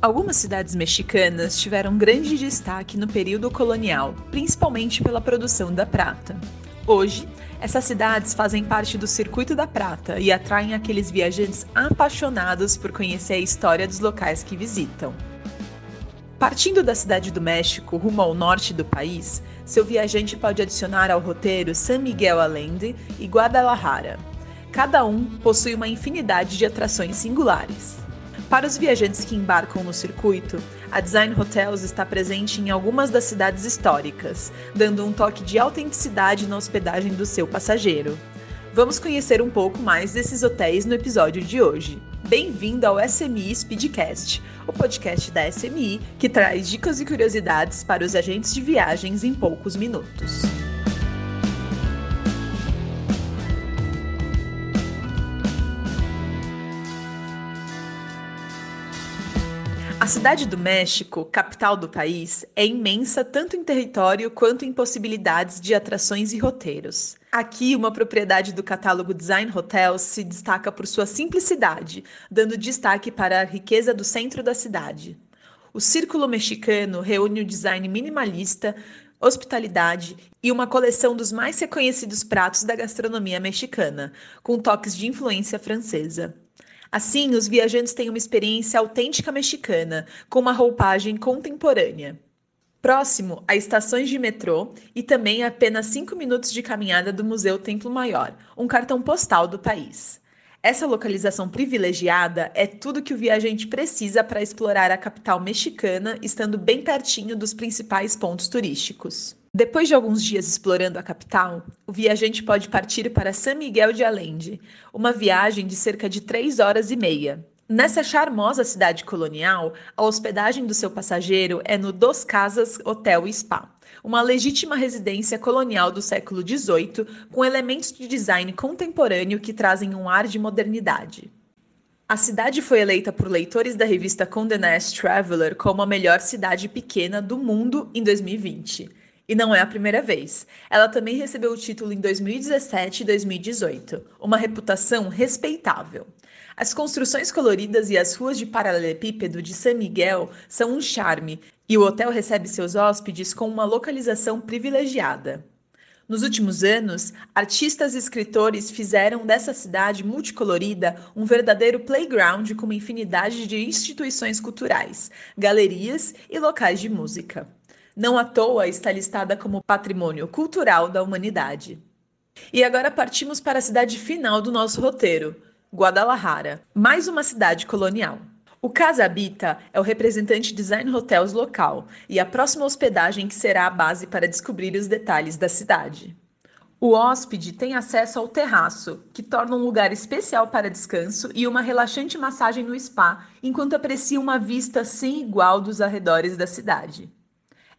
Algumas cidades mexicanas tiveram grande destaque no período colonial, principalmente pela produção da prata. Hoje, essas cidades fazem parte do Circuito da Prata e atraem aqueles viajantes apaixonados por conhecer a história dos locais que visitam. Partindo da cidade do México rumo ao norte do país, seu viajante pode adicionar ao roteiro San Miguel Allende e Guadalajara. Cada um possui uma infinidade de atrações singulares. Para os viajantes que embarcam no circuito, a Design Hotels está presente em algumas das cidades históricas, dando um toque de autenticidade na hospedagem do seu passageiro. Vamos conhecer um pouco mais desses hotéis no episódio de hoje. Bem-vindo ao SMI Speedcast, o podcast da SMI que traz dicas e curiosidades para os agentes de viagens em poucos minutos. Cidade do México, capital do país, é imensa tanto em território quanto em possibilidades de atrações e roteiros. Aqui, uma propriedade do catálogo Design Hotels se destaca por sua simplicidade, dando destaque para a riqueza do centro da cidade. O Círculo Mexicano reúne o design minimalista, hospitalidade e uma coleção dos mais reconhecidos pratos da gastronomia mexicana, com toques de influência francesa. Assim, os viajantes têm uma experiência autêntica mexicana, com uma roupagem contemporânea. Próximo a estações de metrô e também apenas 5 minutos de caminhada do Museu Templo Maior, um cartão postal do país. Essa localização privilegiada é tudo que o viajante precisa para explorar a capital mexicana, estando bem pertinho dos principais pontos turísticos. Depois de alguns dias explorando a capital, o viajante pode partir para San Miguel de Allende, uma viagem de cerca de três horas e meia. Nessa charmosa cidade colonial, a hospedagem do seu passageiro é no Dos Casas Hotel Spa, uma legítima residência colonial do século XVIII com elementos de design contemporâneo que trazem um ar de modernidade. A cidade foi eleita por leitores da revista Condé Nast Traveler como a melhor cidade pequena do mundo em 2020. E não é a primeira vez. Ela também recebeu o título em 2017 e 2018, uma reputação respeitável. As construções coloridas e as ruas de paralelepípedo de San Miguel são um charme, e o hotel recebe seus hóspedes com uma localização privilegiada. Nos últimos anos, artistas e escritores fizeram dessa cidade multicolorida um verdadeiro playground com uma infinidade de instituições culturais, galerias e locais de música não à toa está listada como Patrimônio Cultural da Humanidade. E agora partimos para a cidade final do nosso roteiro, Guadalajara, mais uma cidade colonial. O Casa Habita é o representante Design Hotels local e a próxima hospedagem que será a base para descobrir os detalhes da cidade. O hóspede tem acesso ao terraço, que torna um lugar especial para descanso e uma relaxante massagem no spa, enquanto aprecia uma vista sem igual dos arredores da cidade.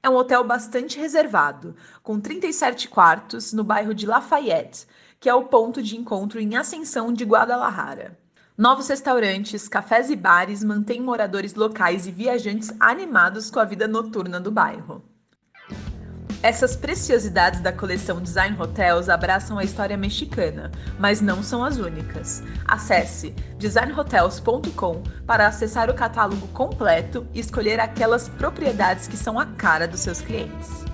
É um hotel bastante reservado, com 37 quartos no bairro de Lafayette, que é o ponto de encontro em ascensão de Guadalajara. Novos restaurantes, cafés e bares mantêm moradores locais e viajantes animados com a vida noturna do bairro. Essas preciosidades da coleção Design Hotels abraçam a história mexicana, mas não são as únicas. Acesse designhotels.com para acessar o catálogo completo e escolher aquelas propriedades que são a cara dos seus clientes.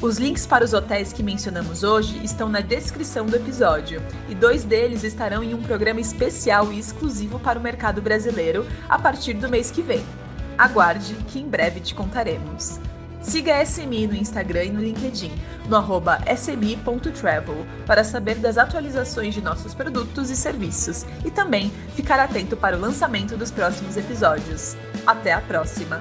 Os links para os hotéis que mencionamos hoje estão na descrição do episódio, e dois deles estarão em um programa especial e exclusivo para o mercado brasileiro a partir do mês que vem. Aguarde que em breve te contaremos. Siga a SMI no Instagram e no LinkedIn, no arroba smi.travel, para saber das atualizações de nossos produtos e serviços e também ficar atento para o lançamento dos próximos episódios. Até a próxima!